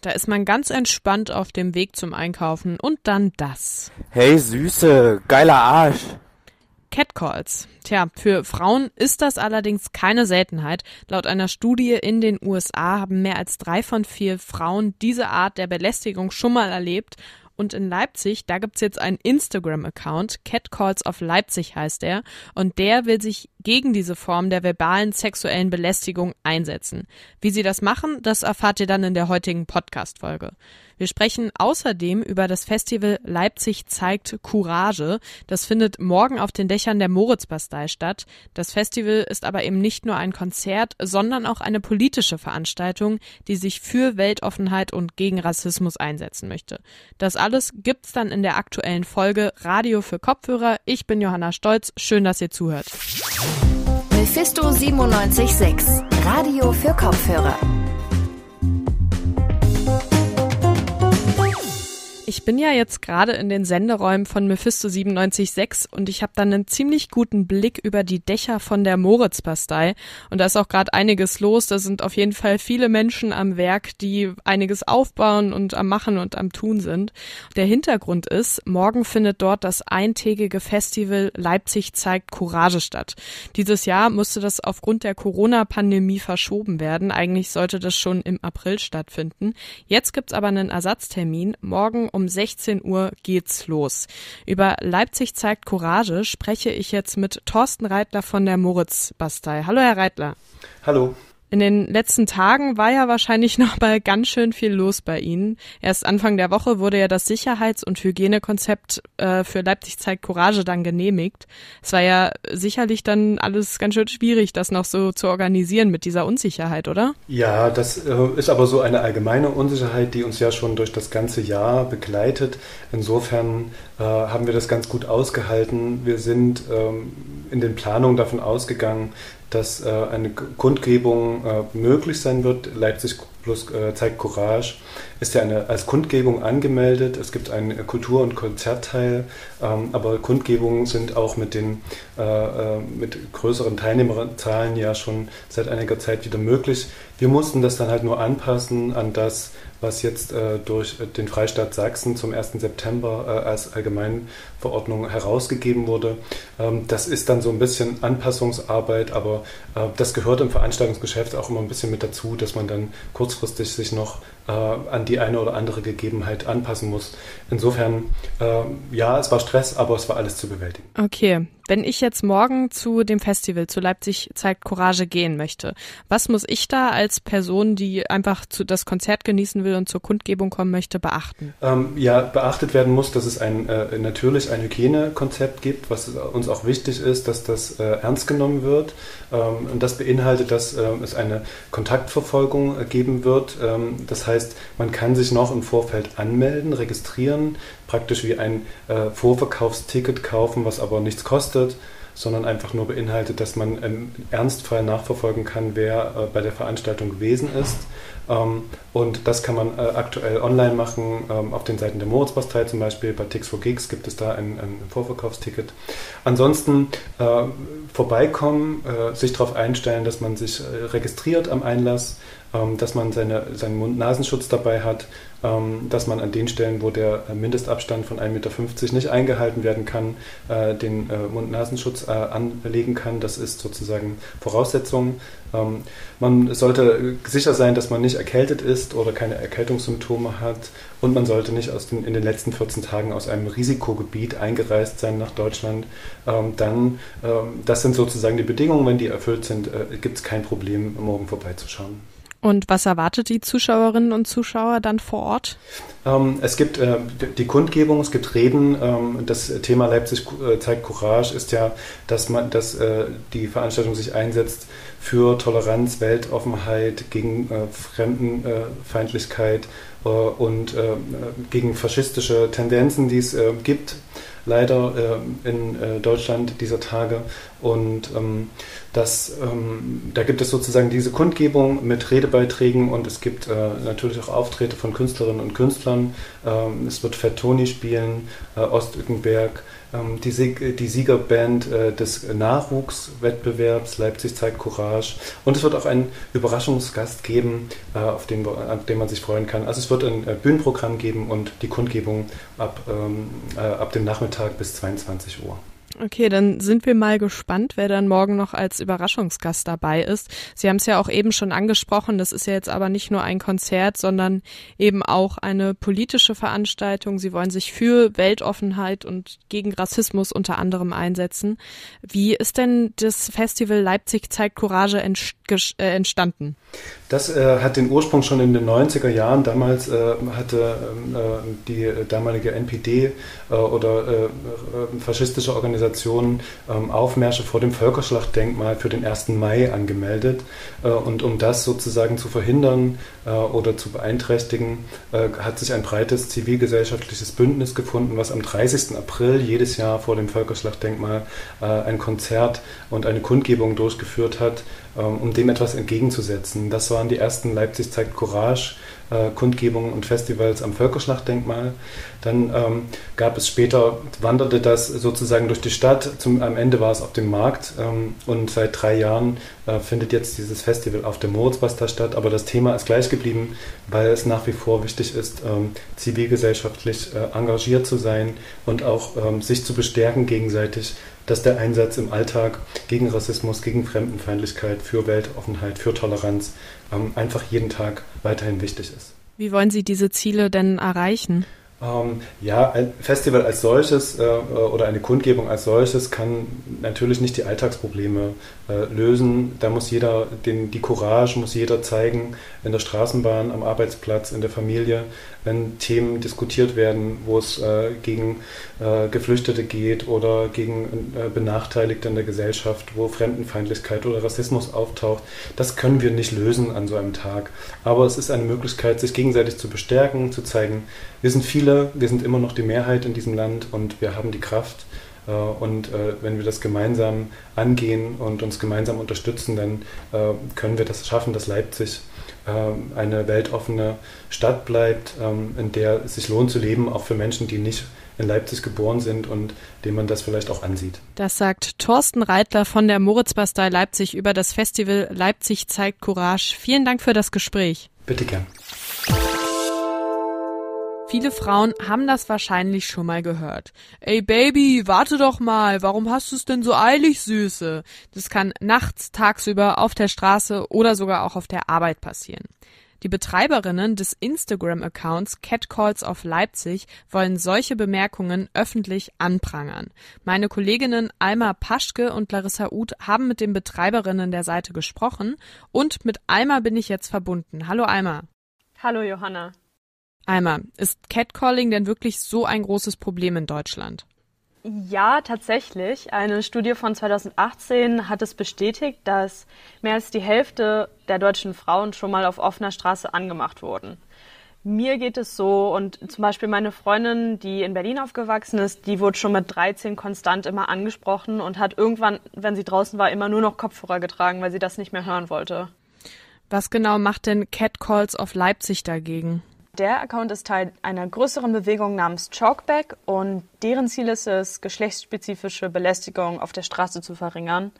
Da ist man ganz entspannt auf dem Weg zum Einkaufen und dann das. Hey Süße, geiler Arsch. Catcalls. Tja, für Frauen ist das allerdings keine Seltenheit. Laut einer Studie in den USA haben mehr als drei von vier Frauen diese Art der Belästigung schon mal erlebt und in Leipzig, da gibt's jetzt einen Instagram-Account, Catcalls of Leipzig heißt er, und der will sich gegen diese Form der verbalen sexuellen Belästigung einsetzen. Wie sie das machen, das erfahrt ihr dann in der heutigen Podcast-Folge. Wir sprechen außerdem über das Festival Leipzig zeigt Courage. Das findet morgen auf den Dächern der Moritzbastei statt. Das Festival ist aber eben nicht nur ein Konzert, sondern auch eine politische Veranstaltung, die sich für Weltoffenheit und gegen Rassismus einsetzen möchte. Das alles gibt's dann in der aktuellen Folge Radio für Kopfhörer. Ich bin Johanna Stolz. Schön, dass ihr zuhört. Mephisto 976, Radio für Kopfhörer. Ich bin ja jetzt gerade in den Senderäumen von Mephisto 97.6 und ich habe dann einen ziemlich guten Blick über die Dächer von der Moritzbastei. Und da ist auch gerade einiges los. Da sind auf jeden Fall viele Menschen am Werk, die einiges aufbauen und am Machen und am Tun sind. Der Hintergrund ist, morgen findet dort das eintägige Festival Leipzig zeigt Courage statt. Dieses Jahr musste das aufgrund der Corona-Pandemie verschoben werden. Eigentlich sollte das schon im April stattfinden. Jetzt gibt's aber einen Ersatztermin. Morgen um um 16 Uhr geht's los. Über Leipzig zeigt Courage spreche ich jetzt mit Thorsten Reitler von der Moritz-Bastei. Hallo, Herr Reitler. Hallo. In den letzten Tagen war ja wahrscheinlich noch mal ganz schön viel los bei Ihnen. Erst Anfang der Woche wurde ja das Sicherheits- und Hygienekonzept äh, für Leipzig zeigt Courage dann genehmigt. Es war ja sicherlich dann alles ganz schön schwierig, das noch so zu organisieren mit dieser Unsicherheit, oder? Ja, das äh, ist aber so eine allgemeine Unsicherheit, die uns ja schon durch das ganze Jahr begleitet. Insofern äh, haben wir das ganz gut ausgehalten. Wir sind ähm, in den Planungen davon ausgegangen, dass äh, eine Kundgebung äh, möglich sein wird. Leipzig plus äh, zeigt Courage ist ja eine, als Kundgebung angemeldet. Es gibt einen Kultur- und Konzertteil, ähm, aber Kundgebungen sind auch mit den äh, äh, mit größeren Teilnehmerzahlen ja schon seit einiger Zeit wieder möglich. Wir mussten das dann halt nur anpassen an das, was jetzt äh, durch den Freistaat Sachsen zum 1. September äh, als Allgemeinverordnung herausgegeben wurde. Ähm, das ist dann so ein bisschen Anpassungsarbeit, aber äh, das gehört im Veranstaltungsgeschäft auch immer ein bisschen mit dazu, dass man dann kurzfristig sich noch äh, an die eine oder andere Gegebenheit anpassen muss. Insofern, äh, ja, es war Stress, aber es war alles zu bewältigen. Okay, wenn ich jetzt morgen zu dem Festival zu Leipzig zeigt Courage gehen möchte, was muss ich da als Person, die einfach zu das Konzert genießen will und zur Kundgebung kommen möchte, beachten? Ähm, ja, beachtet werden muss, dass es ein äh, natürlich ein Hygienekonzept gibt, was uns auch wichtig ist, dass das äh, ernst genommen wird. Ähm, und das beinhaltet, dass äh, es eine Kontaktverfolgung äh, geben wird. Ähm, das heißt, man kann sich noch im Vorfeld anmelden, registrieren, praktisch wie ein äh, Vorverkaufsticket kaufen, was aber nichts kostet, sondern einfach nur beinhaltet, dass man im Ernstfall nachverfolgen kann, wer äh, bei der Veranstaltung gewesen ist. Ähm, und das kann man äh, aktuell online machen, ähm, auf den Seiten der Moritzbastei zum Beispiel, bei Tix for Gigs gibt es da ein, ein Vorverkaufsticket. Ansonsten äh, vorbeikommen, äh, sich darauf einstellen, dass man sich äh, registriert am Einlass, ähm, dass man seine, seinen Mund-Nasenschutz dabei hat, ähm, dass man an den Stellen, wo der Mindestabstand von 1,50 Meter nicht eingehalten werden kann, äh, den äh, Mund-Nasenschutz äh, anlegen kann. Das ist sozusagen Voraussetzung. Ähm, man sollte sicher sein, dass man nicht erkältet ist oder keine Erkältungssymptome hat und man sollte nicht aus den, in den letzten 14 Tagen aus einem Risikogebiet eingereist sein nach Deutschland. Dann, das sind sozusagen die Bedingungen. Wenn die erfüllt sind, gibt es kein Problem, morgen vorbeizuschauen. Und was erwartet die Zuschauerinnen und Zuschauer dann vor Ort? Ähm, es gibt äh, die Kundgebung, es gibt Reden. Ähm, das Thema Leipzig äh, zeigt Courage ist ja, dass man, dass äh, die Veranstaltung sich einsetzt für Toleranz, Weltoffenheit, gegen Fremdenfeindlichkeit und gegen faschistische Tendenzen, die es gibt leider äh, in äh, Deutschland dieser Tage. Und ähm, das, ähm, da gibt es sozusagen diese Kundgebung mit Redebeiträgen und es gibt äh, natürlich auch Auftritte von Künstlerinnen und Künstlern. Ähm, es wird Fett Toni spielen, äh, Ostückenberg, die, Sieg, die, Siegerband äh, des Nachwuchswettbewerbs Leipzig zeigt Courage. Und es wird auch einen Überraschungsgast geben, äh, auf, den, auf den man sich freuen kann. Also es wird ein äh, Bühnenprogramm geben und die Kundgebung ab, ähm, äh, ab dem Nachmittag bis 22 Uhr. Okay, dann sind wir mal gespannt, wer dann morgen noch als Überraschungsgast dabei ist. Sie haben es ja auch eben schon angesprochen, das ist ja jetzt aber nicht nur ein Konzert, sondern eben auch eine politische Veranstaltung. Sie wollen sich für Weltoffenheit und gegen Rassismus unter anderem einsetzen. Wie ist denn das Festival Leipzig zeigt Courage äh, entstanden? Das äh, hat den Ursprung schon in den 90er Jahren. Damals äh, hatte ähm, äh, die damalige NPD äh, oder äh, faschistische Organisationen ähm, Aufmärsche vor dem Völkerschlachtdenkmal für den 1. Mai angemeldet. und um das sozusagen zu verhindern oder zu beeinträchtigen, hat sich ein breites zivilgesellschaftliches Bündnis gefunden, was am 30. April jedes Jahr vor dem Völkerschlachtdenkmal ein Konzert und eine Kundgebung durchgeführt hat, ähm, um dem etwas entgegenzusetzen. Das waren die ersten Leipzig zeigt Courage äh, Kundgebungen und Festivals am Völkerschlachtdenkmal. Dann ähm, gab es später, wanderte das sozusagen durch die Stadt. Zum, am Ende war es auf dem Markt ähm, und seit drei Jahren äh, findet jetzt dieses Festival auf dem Moritzbastard statt. Aber das Thema ist gleich geblieben, weil es nach wie vor wichtig ist, ähm, zivilgesellschaftlich äh, engagiert zu sein und auch ähm, sich zu bestärken gegenseitig dass der Einsatz im Alltag gegen Rassismus, gegen Fremdenfeindlichkeit, für Weltoffenheit, für Toleranz ähm, einfach jeden Tag weiterhin wichtig ist. Wie wollen Sie diese Ziele denn erreichen? Ähm, ja, ein Festival als solches äh, oder eine Kundgebung als solches kann natürlich nicht die Alltagsprobleme äh, lösen. Da muss jeder, den, die Courage muss jeder zeigen, in der Straßenbahn, am Arbeitsplatz, in der Familie, wenn Themen diskutiert werden, wo es äh, gegen äh, Geflüchtete geht oder gegen äh, Benachteiligte in der Gesellschaft, wo Fremdenfeindlichkeit oder Rassismus auftaucht. Das können wir nicht lösen an so einem Tag. Aber es ist eine Möglichkeit, sich gegenseitig zu bestärken, zu zeigen, wir sind viele, wir sind immer noch die Mehrheit in diesem Land und wir haben die Kraft. Äh, und äh, wenn wir das gemeinsam angehen und uns gemeinsam unterstützen, dann äh, können wir das schaffen, dass Leipzig eine weltoffene Stadt bleibt, ähm, in der es sich lohnt zu leben, auch für Menschen, die nicht in Leipzig geboren sind und dem man das vielleicht auch ansieht. Das sagt Thorsten Reitler von der Moritzbastei Leipzig über das Festival Leipzig zeigt Courage. Vielen Dank für das Gespräch. Bitte gern. Viele Frauen haben das wahrscheinlich schon mal gehört. Ey Baby, warte doch mal, warum hast du es denn so eilig, Süße? Das kann nachts, tagsüber, auf der Straße oder sogar auch auf der Arbeit passieren. Die Betreiberinnen des Instagram-Accounts Catcalls of Leipzig wollen solche Bemerkungen öffentlich anprangern. Meine Kolleginnen Alma Paschke und Larissa Uth haben mit den Betreiberinnen der Seite gesprochen und mit Alma bin ich jetzt verbunden. Hallo Alma. Hallo Johanna. Alma, ist Catcalling denn wirklich so ein großes Problem in Deutschland? Ja, tatsächlich. Eine Studie von 2018 hat es bestätigt, dass mehr als die Hälfte der deutschen Frauen schon mal auf offener Straße angemacht wurden. Mir geht es so und zum Beispiel meine Freundin, die in Berlin aufgewachsen ist, die wurde schon mit 13 konstant immer angesprochen und hat irgendwann, wenn sie draußen war, immer nur noch Kopfhörer getragen, weil sie das nicht mehr hören wollte. Was genau macht denn Catcalls of Leipzig dagegen? Der Account ist Teil einer größeren Bewegung namens Chalkback und deren Ziel ist es, geschlechtsspezifische Belästigung auf der Straße zu verringern.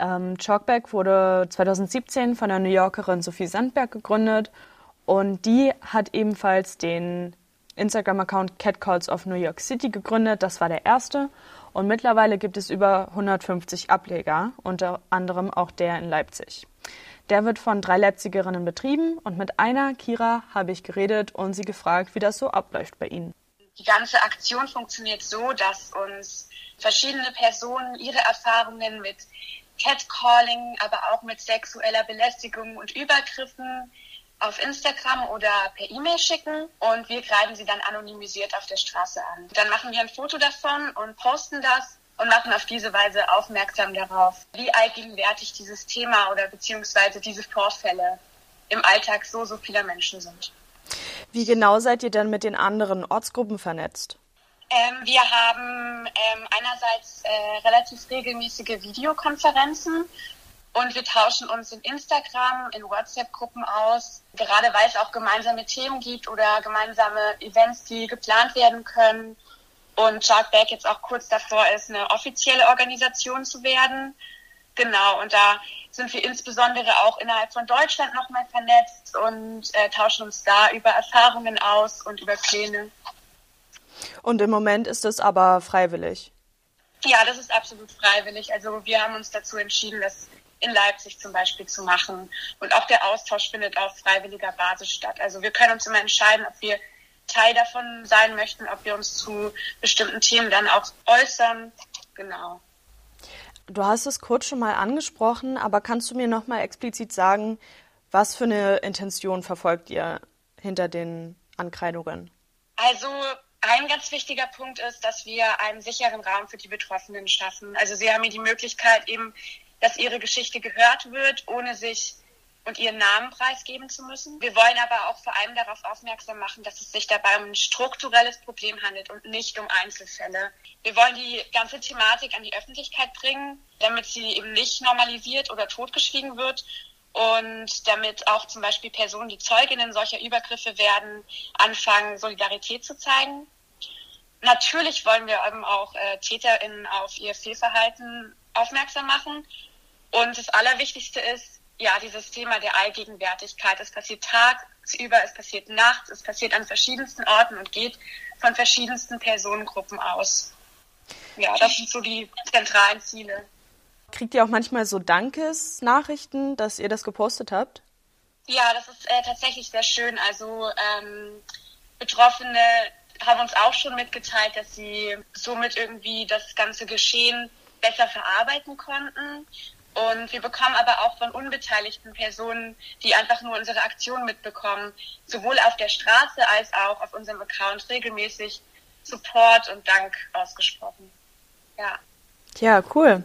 Ähm, Chalkback wurde 2017 von der New Yorkerin Sophie Sandberg gegründet und die hat ebenfalls den Instagram-Account Catcalls of New York City gegründet. Das war der erste. Und mittlerweile gibt es über 150 Ableger, unter anderem auch der in Leipzig. Der wird von drei Leipzigerinnen betrieben und mit einer, Kira, habe ich geredet und sie gefragt, wie das so abläuft bei ihnen. Die ganze Aktion funktioniert so, dass uns verschiedene Personen ihre Erfahrungen mit Catcalling, aber auch mit sexueller Belästigung und Übergriffen auf Instagram oder per E-Mail schicken und wir greifen sie dann anonymisiert auf der Straße an. Dann machen wir ein Foto davon und posten das und machen auf diese Weise aufmerksam darauf, wie allgegenwärtig dieses Thema oder beziehungsweise diese Vorfälle im Alltag so, so vieler Menschen sind. Wie genau seid ihr denn mit den anderen Ortsgruppen vernetzt? Ähm, wir haben ähm, einerseits äh, relativ regelmäßige Videokonferenzen und wir tauschen uns in Instagram, in WhatsApp-Gruppen aus, gerade weil es auch gemeinsame Themen gibt oder gemeinsame Events, die geplant werden können und Shark Back jetzt auch kurz davor ist, eine offizielle Organisation zu werden. Genau, und da sind wir insbesondere auch innerhalb von Deutschland nochmal vernetzt und äh, tauschen uns da über Erfahrungen aus und über Pläne. Und im Moment ist es aber freiwillig. Ja, das ist absolut freiwillig. Also wir haben uns dazu entschieden, das in Leipzig zum Beispiel zu machen. Und auch der Austausch findet auf freiwilliger Basis statt. Also wir können uns immer entscheiden, ob wir Teil davon sein möchten, ob wir uns zu bestimmten Themen dann auch äußern. Genau. Du hast es kurz schon mal angesprochen, aber kannst du mir noch mal explizit sagen, was für eine Intention verfolgt ihr hinter den Ankreidungen? Also ein ganz wichtiger Punkt ist, dass wir einen sicheren Raum für die Betroffenen schaffen. Also sie haben hier die Möglichkeit eben, dass ihre Geschichte gehört wird, ohne sich und ihren Namen preisgeben zu müssen. Wir wollen aber auch vor allem darauf aufmerksam machen, dass es sich dabei um ein strukturelles Problem handelt und nicht um Einzelfälle. Wir wollen die ganze Thematik an die Öffentlichkeit bringen, damit sie eben nicht normalisiert oder totgeschwiegen wird und damit auch zum Beispiel Personen, die Zeuginnen solcher Übergriffe werden, anfangen, Solidarität zu zeigen. Natürlich wollen wir eben auch äh, TäterInnen auf ihr Fehlverhalten aufmerksam machen. Und das Allerwichtigste ist, ja, dieses Thema der Allgegenwärtigkeit. Es passiert tagsüber, es passiert nachts, es passiert an verschiedensten Orten und geht von verschiedensten Personengruppen aus. Ja, das sind so die zentralen Ziele. Kriegt ihr auch manchmal so Dankesnachrichten, dass ihr das gepostet habt? Ja, das ist äh, tatsächlich sehr schön. Also ähm, Betroffene haben uns auch schon mitgeteilt, dass sie somit irgendwie das ganze Geschehen besser verarbeiten konnten. Und wir bekommen aber auch von unbeteiligten Personen, die einfach nur unsere Aktion mitbekommen, sowohl auf der Straße als auch auf unserem Account regelmäßig Support und Dank ausgesprochen. Ja. Ja, cool.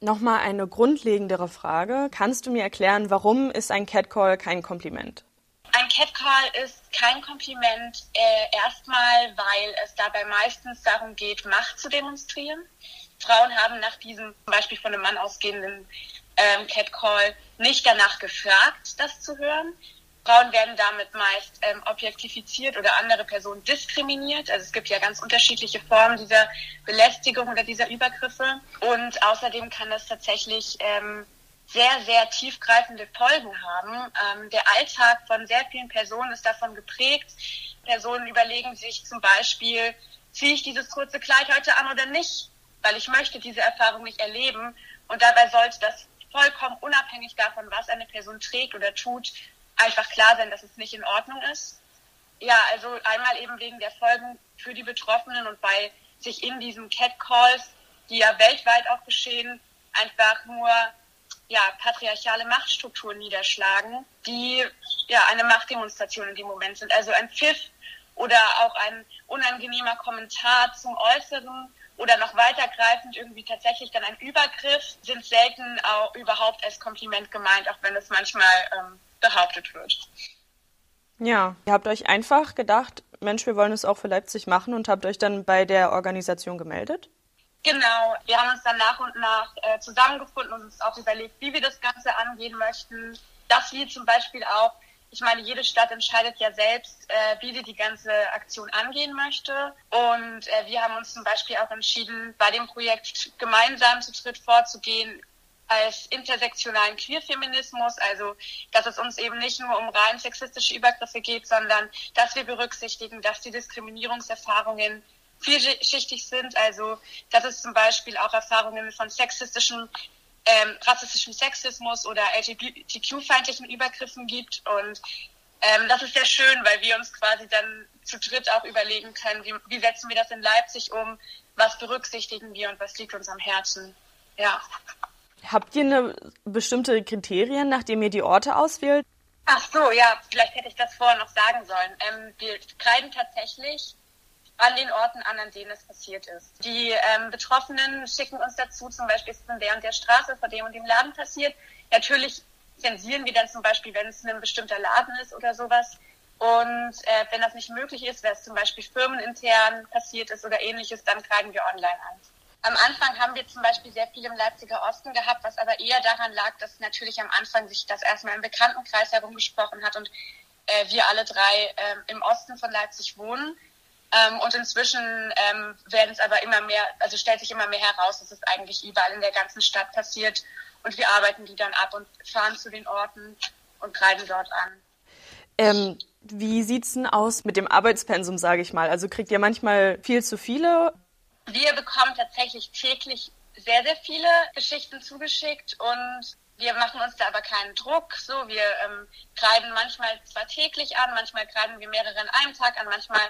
Nochmal eine grundlegendere Frage. Kannst du mir erklären, warum ist ein Catcall kein Kompliment? Ein Catcall ist kein Kompliment äh, erstmal, weil es dabei meistens darum geht, Macht zu demonstrieren. Frauen haben nach diesem zum Beispiel von einem Mann ausgehenden ähm, Catcall nicht danach gefragt, das zu hören. Frauen werden damit meist ähm, objektifiziert oder andere Personen diskriminiert. Also es gibt ja ganz unterschiedliche Formen dieser Belästigung oder dieser Übergriffe. Und außerdem kann das tatsächlich ähm, sehr, sehr tiefgreifende Folgen haben. Ähm, der Alltag von sehr vielen Personen ist davon geprägt. Personen überlegen sich zum Beispiel, ziehe ich dieses kurze Kleid heute an oder nicht? Weil ich möchte diese Erfahrung nicht erleben. Und dabei sollte das vollkommen unabhängig davon, was eine Person trägt oder tut, einfach klar sein, dass es nicht in Ordnung ist. Ja, also einmal eben wegen der Folgen für die Betroffenen und bei sich in diesen Catcalls, die ja weltweit auch geschehen, einfach nur ja, patriarchale Machtstrukturen niederschlagen, die ja eine Machtdemonstration in dem Moment sind. Also ein Pfiff oder auch ein unangenehmer Kommentar zum Äußeren oder noch weitergreifend irgendwie tatsächlich dann ein Übergriff, sind selten auch überhaupt als Kompliment gemeint, auch wenn es manchmal ähm, behauptet wird. Ja, ihr habt euch einfach gedacht, Mensch, wir wollen es auch für Leipzig machen und habt euch dann bei der Organisation gemeldet? Genau, wir haben uns dann nach und nach äh, zusammengefunden und uns auch überlegt, wie wir das Ganze angehen möchten. Dass wir zum Beispiel auch ich meine, jede Stadt entscheidet ja selbst, äh, wie sie die ganze Aktion angehen möchte. Und äh, wir haben uns zum Beispiel auch entschieden, bei dem Projekt gemeinsam zu dritt vorzugehen als intersektionalen Queerfeminismus, also dass es uns eben nicht nur um rein sexistische Übergriffe geht, sondern dass wir berücksichtigen, dass die Diskriminierungserfahrungen vielschichtig sind, also dass es zum Beispiel auch Erfahrungen von sexistischen ähm, rassistischem Sexismus oder LGBTQ-feindlichen Übergriffen gibt. Und ähm, das ist sehr schön, weil wir uns quasi dann zu dritt auch überlegen können, wie, wie setzen wir das in Leipzig um, was berücksichtigen wir und was liegt uns am Herzen. Ja. Habt ihr eine bestimmte Kriterien, nachdem ihr die Orte auswählt? Ach so, ja, vielleicht hätte ich das vorher noch sagen sollen. Ähm, wir kreiden tatsächlich an den Orten an, an denen es passiert ist. Die ähm, Betroffenen schicken uns dazu, zum Beispiel ist es in der Straße vor dem und dem Laden passiert. Natürlich zensieren wir dann zum Beispiel, wenn es ein bestimmter Laden ist oder sowas. Und äh, wenn das nicht möglich ist, wenn es zum Beispiel firmenintern passiert ist oder ähnliches, dann kreiden wir online an. Am Anfang haben wir zum Beispiel sehr viel im Leipziger Osten gehabt, was aber eher daran lag, dass natürlich am Anfang sich das erstmal im Bekanntenkreis herumgesprochen hat und äh, wir alle drei äh, im Osten von Leipzig wohnen. Ähm, und inzwischen ähm, werden es aber immer mehr, also stellt sich immer mehr heraus, dass es eigentlich überall in der ganzen Stadt passiert. Und wir arbeiten die dann ab und fahren zu den Orten und greifen dort an. Ähm, wie sieht's denn aus mit dem Arbeitspensum, sage ich mal? Also kriegt ihr manchmal viel zu viele? Wir bekommen tatsächlich täglich sehr, sehr viele Geschichten zugeschickt und wir machen uns da aber keinen Druck. So, wir ähm, greifen manchmal zwar täglich an, manchmal greifen wir mehrere in einem Tag an, manchmal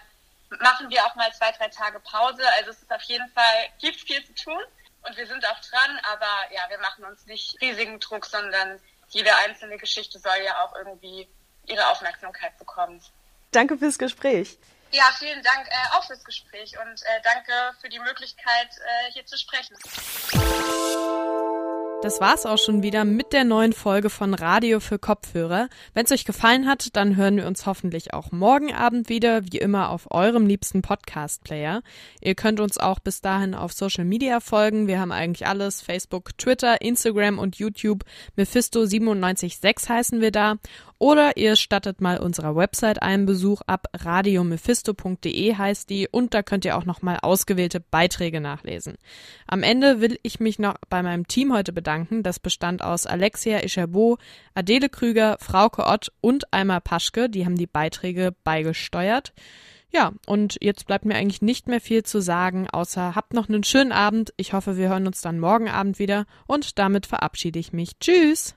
machen wir auch mal zwei, drei Tage Pause. Also es ist auf jeden Fall, gibt viel zu tun und wir sind auch dran, aber ja, wir machen uns nicht riesigen Druck, sondern jede einzelne Geschichte soll ja auch irgendwie ihre Aufmerksamkeit bekommen. Danke fürs Gespräch. Ja, vielen Dank äh, auch fürs Gespräch und äh, danke für die Möglichkeit, äh, hier zu sprechen. Das war's auch schon wieder mit der neuen Folge von Radio für Kopfhörer. Wenn es euch gefallen hat, dann hören wir uns hoffentlich auch morgen Abend wieder, wie immer auf eurem liebsten Podcast-Player. Ihr könnt uns auch bis dahin auf Social Media folgen. Wir haben eigentlich alles. Facebook, Twitter, Instagram und YouTube. Mephisto976 heißen wir da. Oder ihr stattet mal unserer Website einen Besuch ab. radiomephisto.de heißt die und da könnt ihr auch nochmal ausgewählte Beiträge nachlesen. Am Ende will ich mich noch bei meinem Team heute bedanken. Das bestand aus Alexia Ischerbo, Adele Krüger, Frauke Ott und Alma Paschke. Die haben die Beiträge beigesteuert. Ja, und jetzt bleibt mir eigentlich nicht mehr viel zu sagen, außer habt noch einen schönen Abend. Ich hoffe, wir hören uns dann morgen Abend wieder und damit verabschiede ich mich. Tschüss!